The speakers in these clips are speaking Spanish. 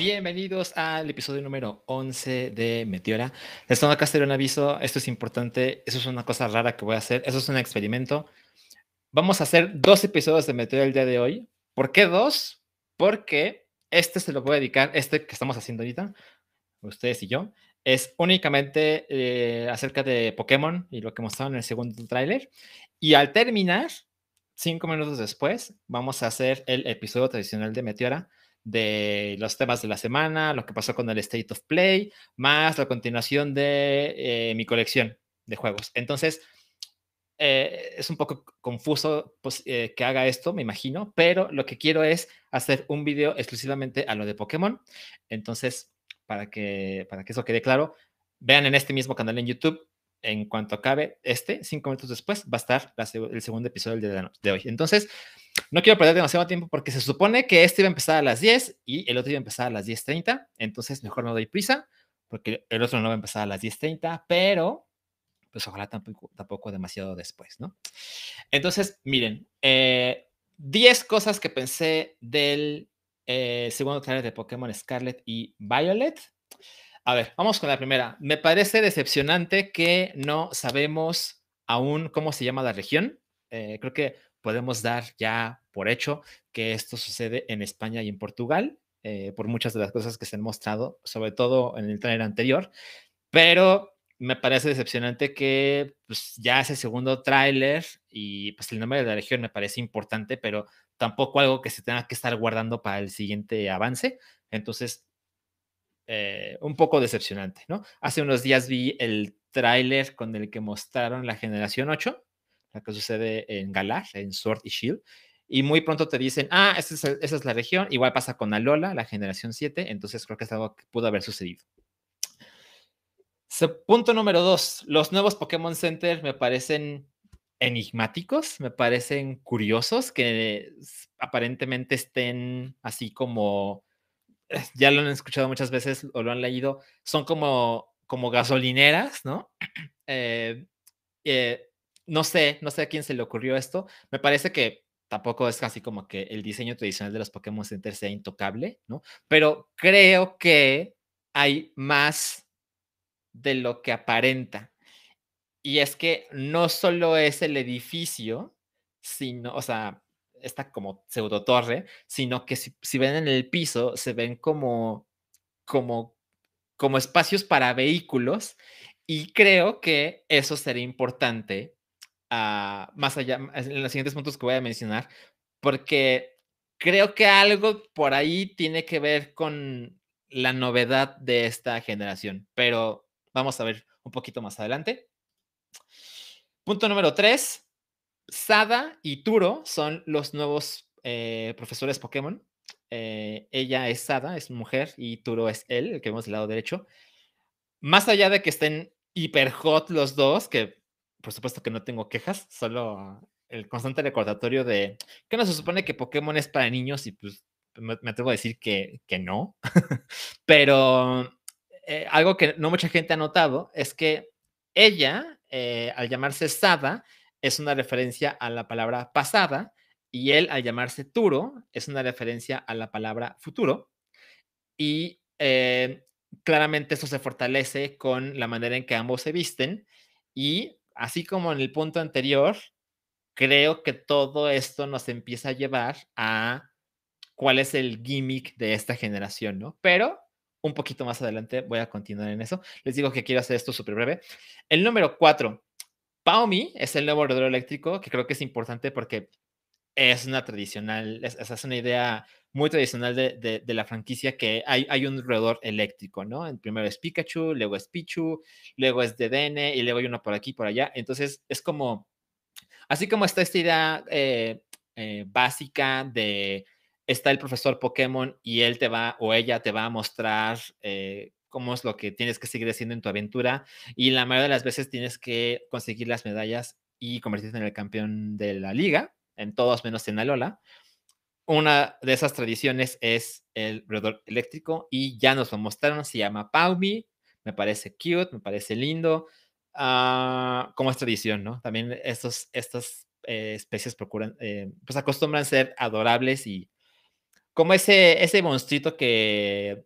Bienvenidos al episodio número 11 de Meteora. Les tengo acá hacer un aviso, esto es importante, eso es una cosa rara que voy a hacer, eso es un experimento. Vamos a hacer dos episodios de Meteora el día de hoy. ¿Por qué dos? Porque este se lo voy a dedicar, este que estamos haciendo ahorita, ustedes y yo, es únicamente eh, acerca de Pokémon y lo que mostraron en el segundo tráiler. Y al terminar, cinco minutos después, vamos a hacer el episodio tradicional de Meteora de los temas de la semana, lo que pasó con el State of Play, más la continuación de eh, mi colección de juegos. Entonces, eh, es un poco confuso pues, eh, que haga esto, me imagino, pero lo que quiero es hacer un video exclusivamente a lo de Pokémon. Entonces, para que, para que eso quede claro, vean en este mismo canal en YouTube en cuanto acabe este, cinco minutos después, va a estar el segundo episodio de, de, hoy. Entonces, no quiero perder demasiado tiempo porque se supone que este iba a empezar a las 10 y el otro iba a empezar a las 10.30. Entonces, mejor no doy prisa porque el otro no va a empezar a las 10.30, pero pues ojalá tampoco, tampoco demasiado después, ¿no? Entonces, miren, 10 eh, cosas que pensé del eh, segundo trailer de Pokémon Scarlet y Violet. A ver, vamos con la primera. Me parece decepcionante que no sabemos aún cómo se llama la región. Eh, creo que podemos dar ya por hecho que esto sucede en España y en Portugal, eh, por muchas de las cosas que se han mostrado, sobre todo en el trailer anterior, pero me parece decepcionante que pues, ya ese segundo tráiler y pues el nombre de la región me parece importante, pero tampoco algo que se tenga que estar guardando para el siguiente avance. Entonces, eh, un poco decepcionante, ¿no? Hace unos días vi el tráiler con el que mostraron la generación 8, la que sucede en Galar, en Sword y Shield, y muy pronto te dicen, ah, esa es, la región, igual pasa con Alola, la generación 7, entonces creo que es algo que pudo haber sucedido. punto número 2, los nuevos Pokémon Center me parecen enigmáticos, me parecen curiosos que aparentemente estén así como ya lo han escuchado muchas veces o lo han leído, son como, como gasolineras, ¿no? Eh, eh, no sé, no sé a quién se le ocurrió esto. Me parece que tampoco es casi como que el diseño tradicional de los Pokémon Center sea intocable, ¿no? Pero creo que hay más de lo que aparenta. Y es que no solo es el edificio, sino, o sea, esta como pseudo torre, sino que si, ven en el piso, se ven como, como, como espacios para vehículos y creo que eso sería importante uh, más allá, en los siguientes puntos que voy a mencionar, porque creo que algo por ahí tiene que ver con la novedad de esta generación, pero vamos a ver un poquito más adelante. Punto número tres, Sada y Turo son los nuevos eh, profesores Pokémon. Eh, ella es Sada, es mujer, y Turo es él, el que vemos del lado derecho. Más allá de que estén hiper hot los dos, que por supuesto que no tengo quejas, solo el constante recordatorio de que no se supone que Pokémon es para niños y pues me, atrevo a decir que, que no. Pero eh, algo que no mucha gente ha notado es que ella, al llamarse Sada, es una referencia a la palabra pasada y él al llamarse Turo es una referencia a la palabra futuro. Y eh, claramente eso se fortalece con la manera en que ambos se visten y así como en el punto anterior, creo que todo esto nos empieza a llevar a cuál es el gimmick de esta generación, ¿no? Pero un poquito más adelante voy a continuar en eso. Les digo que quiero hacer esto súper breve. El número cuatro, Xiaomi es el nuevo roedor eléctrico, que creo que es importante porque es una tradicional, es, es una idea muy tradicional de, de, la franquicia que hay, hay, un roedor eléctrico, ¿no? El primero es Pikachu, luego es Pichu, luego es Dedenne y luego hay uno por aquí, por allá. Entonces es como, así como está esta idea eh, eh, básica de está el profesor Pokémon y él te va o ella te va a mostrar eh, cómo es lo que tienes que seguir haciendo en tu aventura y la mayoría de las veces tienes que conseguir las medallas y convertirte en el campeón de la liga, en todos menos en Alola. Una de esas tradiciones es el roedor eléctrico y ya nos lo mostraron, se llama Paumi, me parece cute, me parece lindo, uh, como es tradición, ¿no? También estos, estas eh, especies procuran, eh, pues acostumbran ser adorables y como ese, ese monstruito que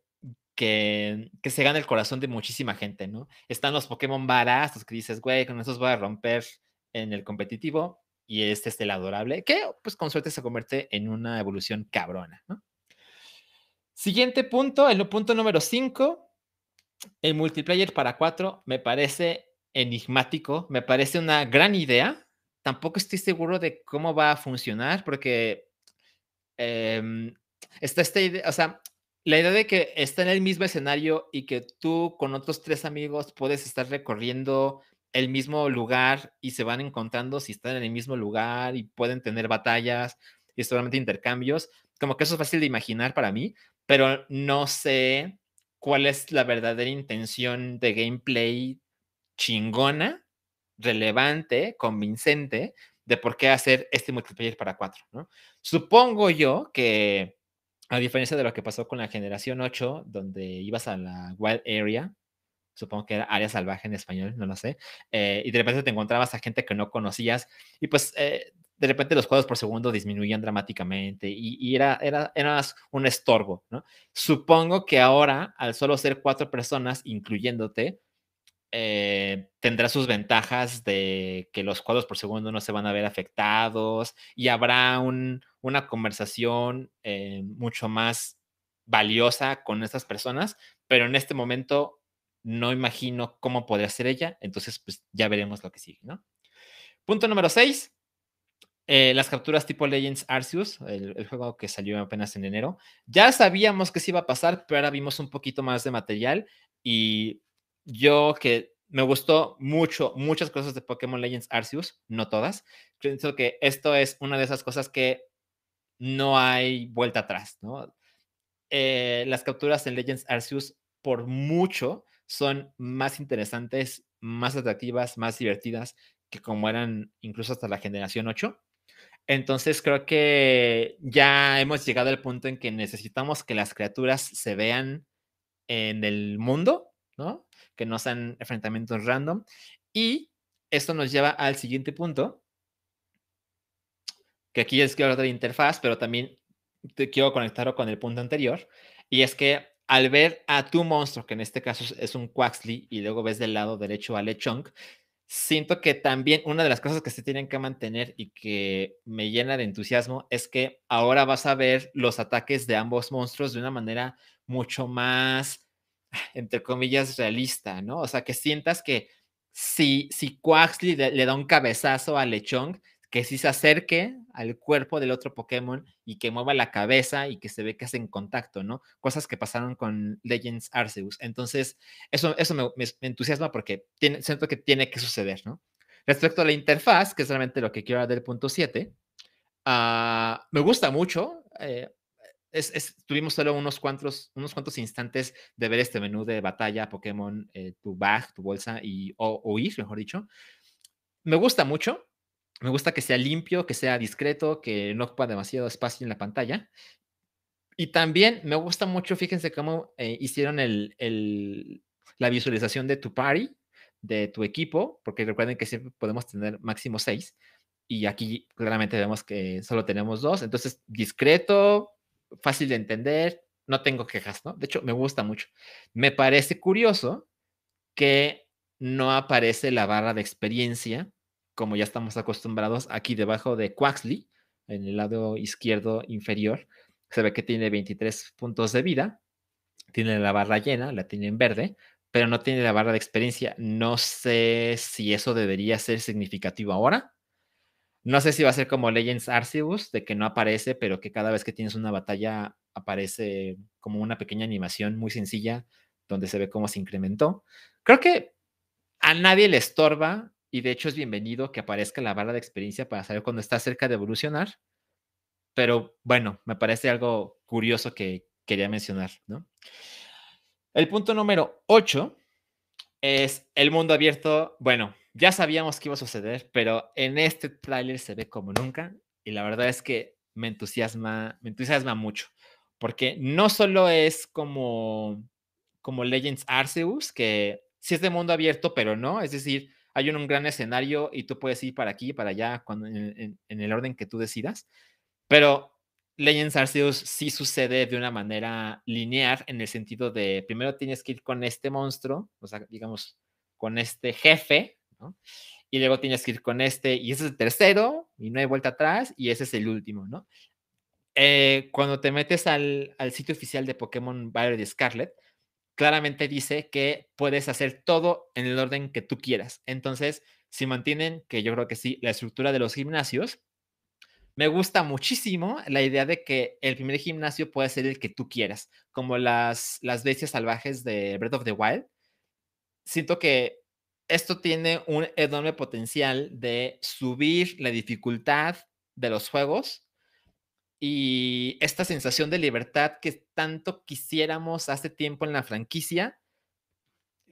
que, que se gana el corazón de muchísima gente, ¿no? Están los Pokémon baratos que dices, güey, con esos voy a romper en el competitivo. Y este es el adorable, que pues con suerte se convierte en una evolución cabrona, ¿no? Siguiente punto, el punto número 5, el multiplayer para 4 me parece enigmático, me parece una gran idea. Tampoco estoy seguro de cómo va a funcionar porque em, está esta idea, o sea, la idea de que está en el mismo escenario y que tú con otros tres amigos puedes estar recorriendo el mismo lugar y se van encontrando si están en el mismo lugar y pueden tener batallas y solamente intercambios, como que eso es fácil de imaginar para mí, pero no sé cuál es la verdadera intención de gameplay chingona, relevante, convincente de por qué hacer este multiplayer para cuatro. Supongo yo que, a diferencia de lo que pasó con la generación 8, donde ibas a la Wild Area, supongo que era área salvaje en español, no lo sé, eh, y de repente te encontrabas a gente que no conocías, y pues eh, de repente los cuadros por segundo disminuían dramáticamente y, era, era, era, un estorbo, ¿no? Supongo que ahora, al solo ser cuatro personas, incluyéndote, eh, tendrá sus ventajas de que los cuadros por segundo no se van a ver afectados y habrá un, una conversación mucho más valiosa con estas personas, pero en este momento no imagino cómo podría ser ella, entonces pues ya veremos lo que sigue, ¿no? Punto número 6. Eh, las capturas tipo Legends Arceus, el, juego que salió apenas en enero. Ya sabíamos que se iba a pasar, pero ahora vimos un poquito más de material y yo que me gustó mucho, muchas cosas de Pokémon Legends Arceus, no todas. Pienso que esto es una de esas cosas que no hay vuelta atrás, ¿no? Eh, las capturas en Legends Arceus, por mucho, son más interesantes, más atractivas, más divertidas que como eran incluso hasta la generación 8. Entonces creo que ya hemos llegado al punto en que necesitamos que las criaturas se vean en el mundo, ¿no? Que no sean enfrentamientos random. Y esto nos lleva al siguiente punto, que aquí es que hablar de la interfaz, pero también te quiero conectarlo con el punto anterior, y es que al ver a tu monstruo, que en este caso es un Quaxley, y luego ves del lado derecho a Lechonk, siento que también una de las cosas que se tienen que mantener y que me llena de entusiasmo es que ahora vas a ver los ataques de ambos monstruos de una manera mucho más, entre comillas, realista, ¿no? O sea, que sientas que si, si Quaxley le, le da un cabezazo a Lechonk, que sí se acerque al cuerpo del otro Pokémon y que mueva la cabeza y que se ve que hacen contacto, ¿no? Cosas que pasaron con Legends Arceus. Entonces, eso, eso me, entusiasma porque tiene, siento que tiene que suceder, ¿no? Respecto a la interfaz, que es realmente lo que quiero hablar del punto 7, ah, me gusta mucho. Eh, tuvimos solo unos cuantos, unos cuantos instantes de ver este menú de batalla, Pokémon, eh, tu bag, tu bolsa y o, huir, mejor dicho. Me gusta mucho me gusta que sea limpio, que sea discreto, que no ocupa demasiado espacio en la pantalla. Y también me gusta mucho, fíjense cómo eh, hicieron el, la visualización de tu party, de tu equipo, porque recuerden que siempre podemos tener máximo seis. Y aquí claramente vemos que solo tenemos dos. Entonces, discreto, fácil de entender, no tengo quejas, ¿no? De hecho, me gusta mucho. Me parece curioso que no aparece la barra de experiencia como ya estamos acostumbrados, aquí debajo de Quaxley, en el lado izquierdo inferior, se ve que tiene 23 puntos de vida, tiene la barra llena, la tiene en verde, pero no tiene la barra de experiencia. No sé si eso debería ser significativo ahora. No sé si va a ser como Legends Arceus, de que no aparece, pero que cada vez que tienes una batalla aparece como una pequeña animación muy sencilla donde se ve cómo se incrementó. Creo que a nadie le estorba y de hecho es bienvenido que aparezca la barra de experiencia para saber cuando está cerca de evolucionar. Pero bueno, me parece algo curioso que quería mencionar. El punto número 8 es el mundo abierto. Bueno, ya sabíamos que iba a suceder, pero en este tráiler se ve como nunca y la verdad es que me entusiasma, me entusiasma mucho, porque no solo es como como Legends Arceus, que sí es de mundo abierto, pero no, es decir, hay un, gran escenario y tú puedes ir para aquí, para allá, cuando, en, el orden que tú decidas. Pero Legends Arceus sí sucede de una manera lineal en el sentido de primero tienes que ir con este monstruo, o sea, digamos, con este jefe, ¿no? Y luego tienes que ir con este, y ese es el tercero, y no hay vuelta atrás, y ese es el último, ¿no? Eh, cuando te metes al, al, sitio oficial de Pokémon Violet Scarlet, claramente dice que puedes hacer todo en el orden que tú quieras. Entonces, si mantienen, que yo creo que sí, la estructura de los gimnasios, me gusta muchísimo la idea de que el primer gimnasio puede ser el que tú quieras, como las, las bestias salvajes de Breath of the Wild. Siento que esto tiene un enorme potencial de subir la dificultad de los juegos y esta sensación de libertad que tanto quisiéramos hace tiempo en la franquicia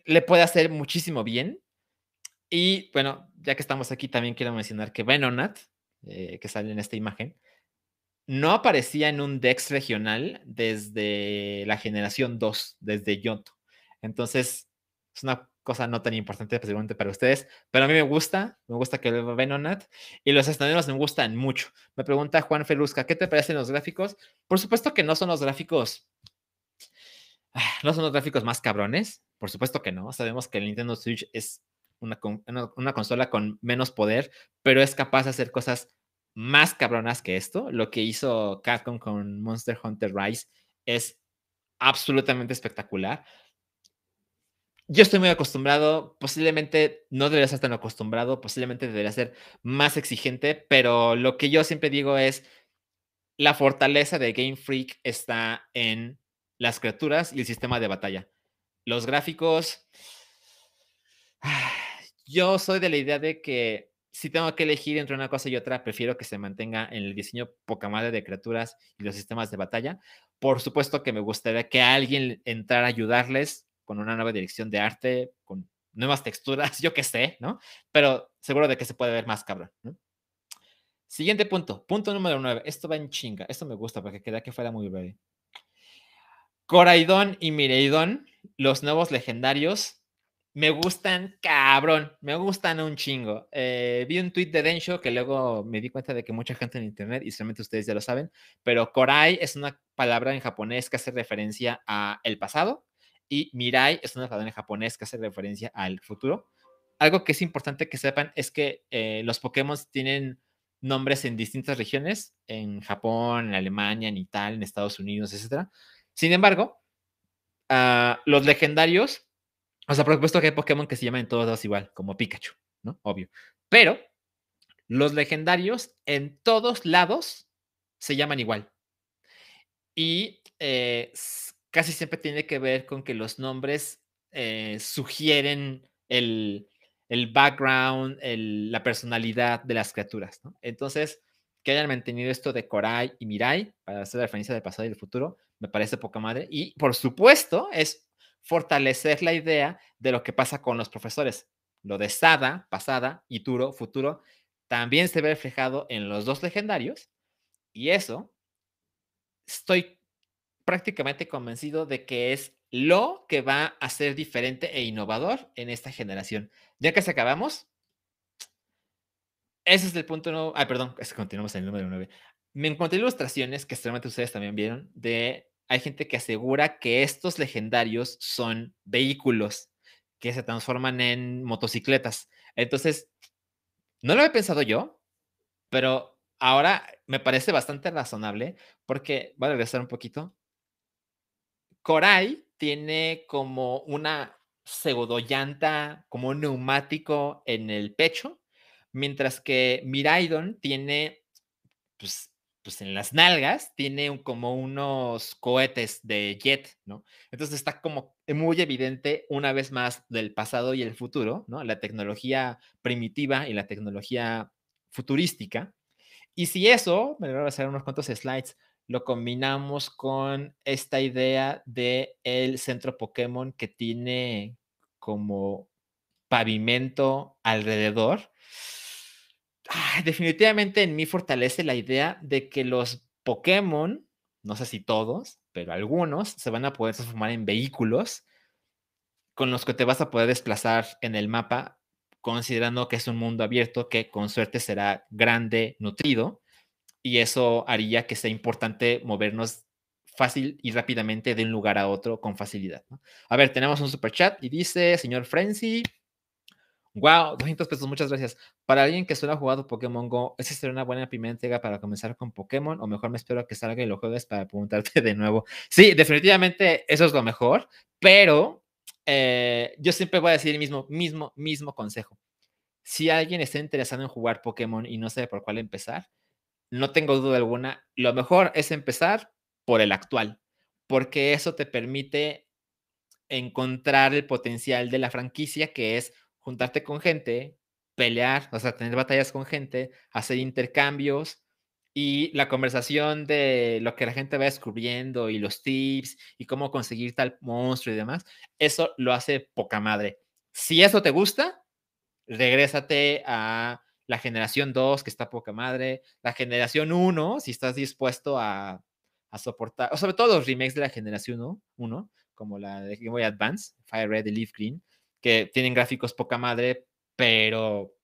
le puede hacer muchísimo bien. Y bueno, ya que estamos aquí, también quiero mencionar que Venonat, eh, que sale en esta imagen, no aparecía en un Dex regional desde la generación 2, desde Yoto. Entonces, es una cosa no tan importante posiblemente para ustedes, pero a mí me gusta, me gusta que lo Venonat y los estadios me gustan mucho. Me pregunta Juan Felusca, ¿qué te parecen los gráficos? Por supuesto que no son los gráficos, ah, no son los gráficos más cabrones, por supuesto que no. Sabemos que el Nintendo Switch es una, una, consola con menos poder, pero es capaz de hacer cosas más cabronas que esto. Lo que hizo Capcom con Monster Hunter Rise es absolutamente espectacular. Yo estoy muy acostumbrado, posiblemente no debería estar tan acostumbrado, posiblemente debería ser más exigente, pero lo que yo siempre digo es, la fortaleza de Game Freak está en las criaturas y el sistema de batalla. Los gráficos, yo soy de la idea de que si tengo que elegir entre una cosa y otra, prefiero que se mantenga en el diseño poca madre de criaturas y los sistemas de batalla. Por supuesto que me gustaría que alguien entrara a ayudarles con una nueva dirección de arte, con nuevas texturas, yo qué sé, ¿no? Pero seguro de que se puede ver más cabrón. Siguiente punto, punto número 9. Esto va en chinga, esto me gusta porque queda que fuera muy breve. Coraidon y Mireidon, los nuevos legendarios, me gustan cabrón, me gustan un chingo. Eh, vi un tweet de Densho que luego me di cuenta de que mucha gente en internet, y solamente ustedes ya lo saben, pero Korai es una palabra en japonés que hace referencia a el pasado y Mirai es una palabra en japonés que hace referencia al futuro. Algo que es importante que sepan es que eh, los Pokémon tienen nombres en distintas regiones, en Japón, en Alemania, en Italia, en Estados Unidos, etc. Sin embargo, uh, los legendarios o sea, por supuesto que hay Pokémon que se llaman en todos lados igual, como Pikachu, ¿no? Obvio. Pero los legendarios en todos lados se llaman igual. Y eh, casi siempre tiene que ver con que los nombres eh, sugieren el, background, la personalidad de las criaturas. Entonces, que hayan mantenido esto de Korai y Mirai para hacer referencia del pasado y del futuro, me parece poca madre. Y por supuesto, es fortalecer la idea de lo que pasa con los profesores. Lo de Sada, pasada, y Turo, futuro, también se ve reflejado en los dos legendarios. Y eso, estoy prácticamente convencido de que es lo que va a ser diferente e innovador en esta generación. Ya que se acabamos, ese es el punto nuevo. Ah, perdón, continuamos en el número 9. Me encontré ilustraciones que seguramente ustedes también vieron de hay gente que asegura que estos legendarios son vehículos que se transforman en motocicletas. Entonces, no lo he pensado yo, pero ahora me parece bastante razonable porque, voy a regresar un poquito. Korai tiene como una pseudo como un neumático en el pecho, mientras que Miraidon tiene pues, pues en las nalgas tiene como unos cohetes de jet, ¿no? Entonces está como muy evidente una vez más del pasado y el futuro, ¿no? La tecnología primitiva y la tecnología futurística. Y si eso, me voy a hacer unos cuantos slides, lo combinamos con esta idea de el centro Pokémon que tiene como pavimento alrededor, definitivamente en mí fortalece la idea de que los Pokémon, no sé si todos, pero algunos, se van a poder transformar en vehículos con los que te vas a poder desplazar en el mapa, considerando que es un mundo abierto que con suerte será grande, nutrido, y eso haría que sea importante movernos fácil y rápidamente de un lugar a otro con facilidad. A ver, tenemos un super chat y dice, señor Frenzy, wow, 200 pesos, muchas gracias. Para alguien que solo ha jugado Pokémon Go, ¿esa sería una buena primera entrega para comenzar con Pokémon? O mejor me espero a que salga y lo juegues para preguntarte de nuevo. Sí, definitivamente eso es lo mejor, pero eh, yo siempre voy a decir el mismo, mismo, mismo consejo. Si alguien está interesado en jugar Pokémon y no sabe por cuál empezar, no tengo duda alguna, lo mejor es empezar por el actual, porque eso te permite encontrar el potencial de la franquicia, que es juntarte con gente, pelear, o sea, tener batallas con gente, hacer intercambios y la conversación de lo que la gente va descubriendo y los tips y cómo conseguir tal monstruo y demás, eso lo hace poca madre. Si eso te gusta, regrésate a la generación 2, que está poca madre, la generación 1, si estás dispuesto a, soportar, o sobre todo los remakes de la generación 1, como la de Game Boy Advance, Fire Red y Leaf Green, que tienen gráficos poca madre, pero,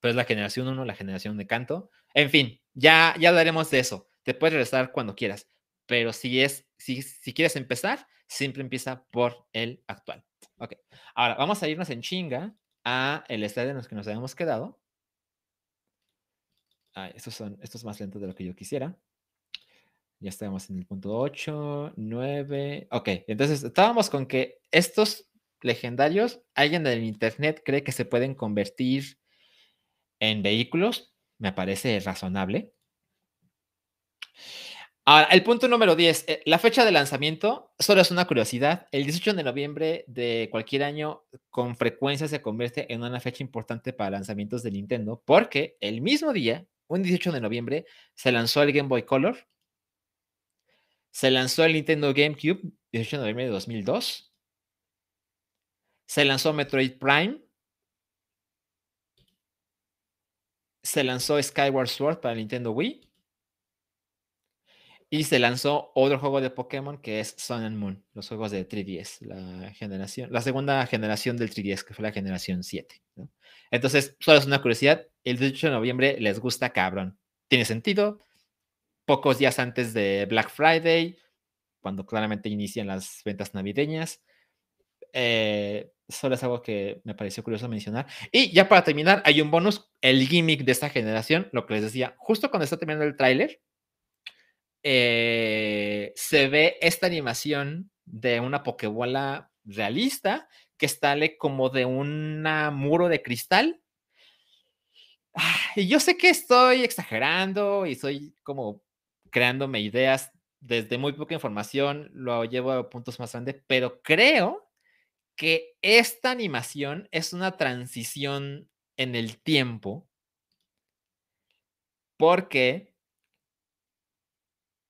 pero es la generación 1, la generación de canto. En fin, ya, ya hablaremos de eso. Te puedes regresar cuando quieras, pero si, es, si, si quieres empezar, siempre empieza por el actual. Ok, ahora vamos a irnos en chinga a el estadio en los que nos habíamos quedado. Ay, estos, son, estos más lentos de lo que yo quisiera. Ya estamos en el punto 8, 9. Ok, entonces estábamos con que estos legendarios, alguien del internet cree que se pueden convertir en vehículos. Me parece razonable. Ahora, el punto número 10, eh, la fecha de lanzamiento solo es una curiosidad. El 18 de noviembre de cualquier año con frecuencia se convierte en una fecha importante para lanzamientos de Nintendo porque el mismo día, un 18 de noviembre, se lanzó el Game Boy Color, se lanzó el Nintendo GameCube, 18 de noviembre de 2002, se lanzó Metroid Prime, se lanzó Skyward Sword para Nintendo Wii, y se lanzó otro juego de Pokémon que es Sun and Moon, los juegos de 3DS, la segunda generación del 3DS, que fue la generación 7. Entonces, solo es una curiosidad, el 18 de noviembre les gusta cabrón. Tiene sentido. Pocos días antes de Black Friday, cuando claramente inician las ventas navideñas. Eh, solo es algo que me pareció curioso mencionar. Y ya para terminar, hay un bonus, el gimmick de esta generación, lo que les decía, justo cuando está terminando el tráiler, eh, se ve esta animación de una pokebola realista que sale como de un muro de cristal. Y yo sé que estoy exagerando y estoy como creándome ideas desde muy poca información, lo llevo a puntos más grandes, pero creo que esta animación es una transición en el tiempo porque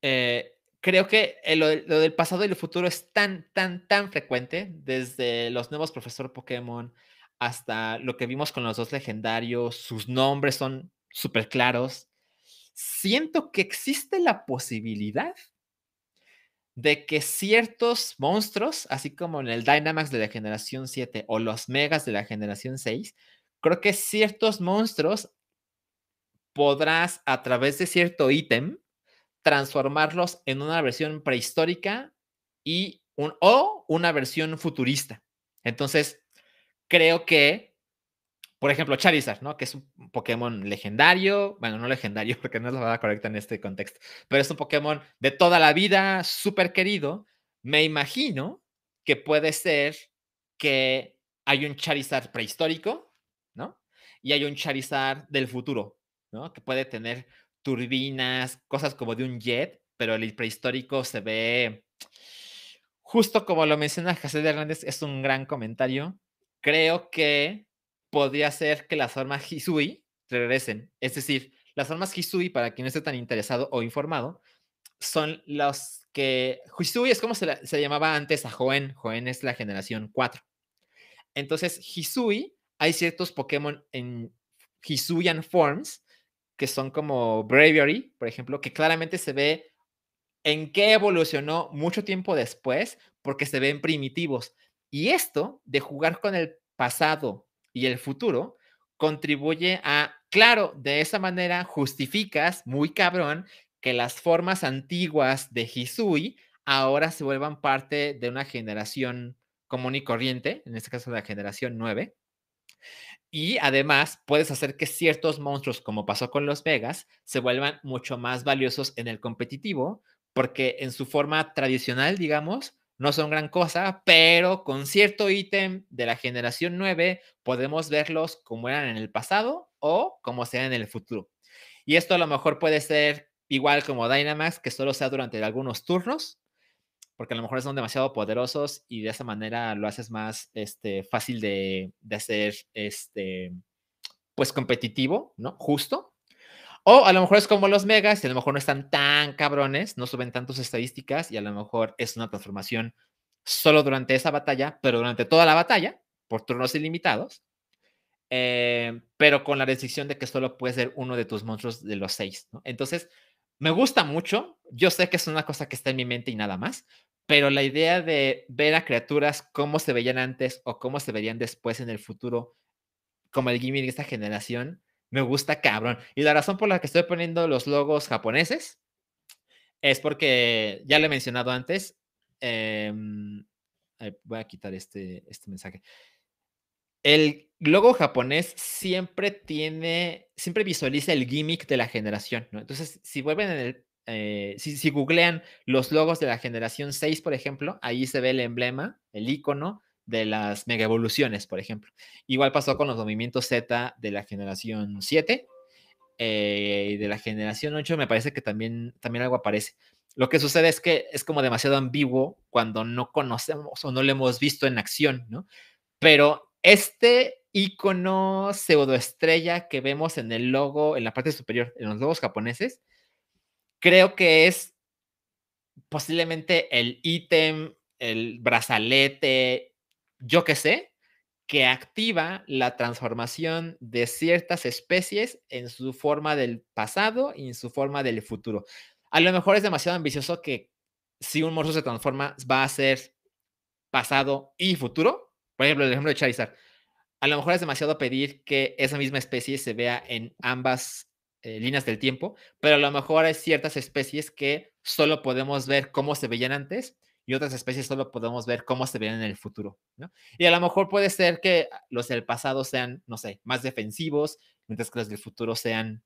eh, creo que eh, lo, del pasado y el futuro es tan, tan, tan frecuente, desde los nuevos profesor Pokémon hasta lo que vimos con los dos legendarios, sus nombres son súper claros. Siento que existe la posibilidad de que ciertos monstruos, así como en el Dynamax de la generación 7 o los Megas de la generación 6, creo que ciertos monstruos podrás a través de cierto ítem transformarlos en una versión prehistórica y un, o una versión futurista. Entonces, creo que, por ejemplo, Charizard, ¿no? Que es un Pokémon legendario, bueno, no legendario porque no es la verdad correcta en este contexto, pero es un Pokémon de toda la vida, súper querido. Me imagino que puede ser que hay un Charizard prehistórico, ¿no? Y hay un Charizard del futuro, ¿no? Que puede tener turbinas, cosas como de un jet, pero el prehistórico se ve justo como lo menciona José de Hernández, es un gran comentario. Creo que podría ser que las armas Hisui regresen. Es decir, las armas Hisui, para quien no esté tan interesado o informado, son los que. Hisui es como se, se llamaba antes a Joen. Joen es la generación 4. Entonces, Hisui, hay ciertos Pokémon en Hisuian Forms que son como Bravery, por ejemplo, que claramente se ve en qué evolucionó mucho tiempo después, porque se ven primitivos. Y esto de jugar con el pasado y el futuro contribuye a claro, de esa manera justificas muy cabrón que las formas antiguas de Hisui ahora se vuelvan parte de una generación común y corriente, en este caso la generación 9. Y además puedes hacer que ciertos monstruos, como pasó con los Vegas, se vuelvan mucho más valiosos en el competitivo, porque en su forma tradicional, digamos, no son gran cosa, pero con cierto ítem de la generación 9 podemos verlos como eran en el pasado o como sean en el futuro. Y esto a lo mejor puede ser igual como Dynamax, que solo sea durante algunos turnos, porque a lo mejor son demasiado poderosos y de esa manera lo haces más este, fácil de, hacer, este, pues competitivo, ¿no? Justo. O a lo mejor es como los megas, y a lo mejor no están tan cabrones, no suben tantas estadísticas y a lo mejor es una transformación solo durante esa batalla, pero durante toda la batalla, por turnos ilimitados, eh, pero con la restricción de que solo puede ser uno de tus monstruos de los seis. Entonces, me gusta mucho, yo sé que es una cosa que está en mi mente y nada más, pero la idea de ver a criaturas cómo se veían antes o cómo se verían después en el futuro, como el gimmick de esta generación, me gusta cabrón. Y la razón por la que estoy poniendo los logos japoneses es porque, ya lo he mencionado antes, em, voy a quitar este, este mensaje. El logo japonés siempre tiene, siempre visualiza el gimmick de la generación, ¿no? Entonces, si vuelven en el eh, si, googlean los logos de la generación 6, por ejemplo, ahí se ve el emblema, el icono de las mega evoluciones, por ejemplo. Igual pasó con los movimientos Z de la generación 7 eh, y de la generación 8, me parece que también, también algo aparece. Lo que sucede es que es como demasiado ambiguo cuando no conocemos o no lo hemos visto en acción, ¿no? Pero este icono pseudoestrella que vemos en el logo, en la parte superior, en los logos japoneses, creo que es posiblemente el ítem, el brazalete, yo qué sé, que activa la transformación de ciertas especies en su forma del pasado y en su forma del futuro. A lo mejor es demasiado ambicioso que si un monstruo se transforma va a ser pasado y futuro. Por ejemplo, el ejemplo de Charizard. A lo mejor es demasiado pedir que esa misma especie se vea en ambas eh, líneas del tiempo, pero a lo mejor hay ciertas especies que solo podemos ver cómo se veían antes y otras especies solo podemos ver cómo se ven en el futuro, ¿no? Y a lo mejor puede ser que los del pasado sean, no sé, más defensivos, mientras que los del futuro sean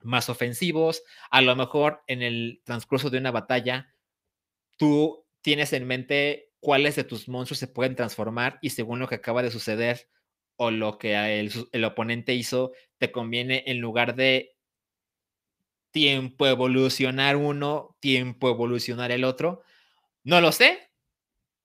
más ofensivos. A lo mejor en el transcurso de una batalla, tú tienes en mente cuáles de tus monstruos se pueden transformar y según lo que acaba de suceder o lo que el oponente hizo, te conviene en lugar de tiempo evolucionar uno, tiempo evolucionar el otro. No lo sé,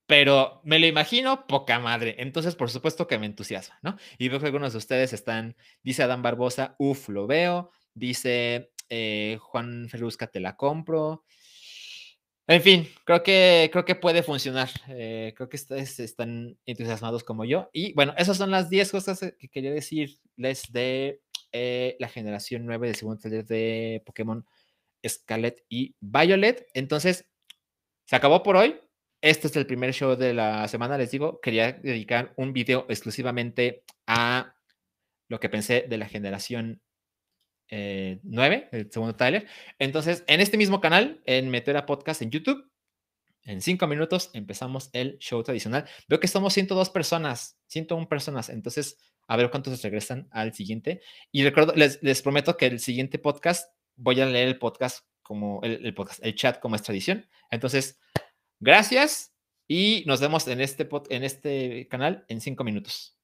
pero me lo imagino poca madre. Entonces, por supuesto que me entusiasma, ¿no? Y veo que algunos de ustedes están, dice Adán Barbosa, uff, lo veo. Dice eh, Juan Ferrusca, te la compro. En fin, creo que, creo que puede funcionar. Eh, creo que ustedes están entusiasmados como yo. Y bueno, esas son las 10 cosas que quería decirles de eh, la generación 9 del segundo taller de Pokémon Scarlet y Violet. Entonces, se acabó por hoy. Este es el primer show de la semana, les digo. Quería dedicar un video exclusivamente a lo que pensé de la generación 9, eh, el segundo taller. Entonces, en este mismo canal, en Meteora Podcast en YouTube, en cinco minutos empezamos el show tradicional. Veo que somos 102 personas, 101 personas. Entonces, a ver cuántos regresan al siguiente. Y recuerdo, les, les prometo que el siguiente podcast voy a leer el podcast como el, podcast, el chat como es tradición. Entonces, gracias y nos vemos en este, en este canal en cinco minutos.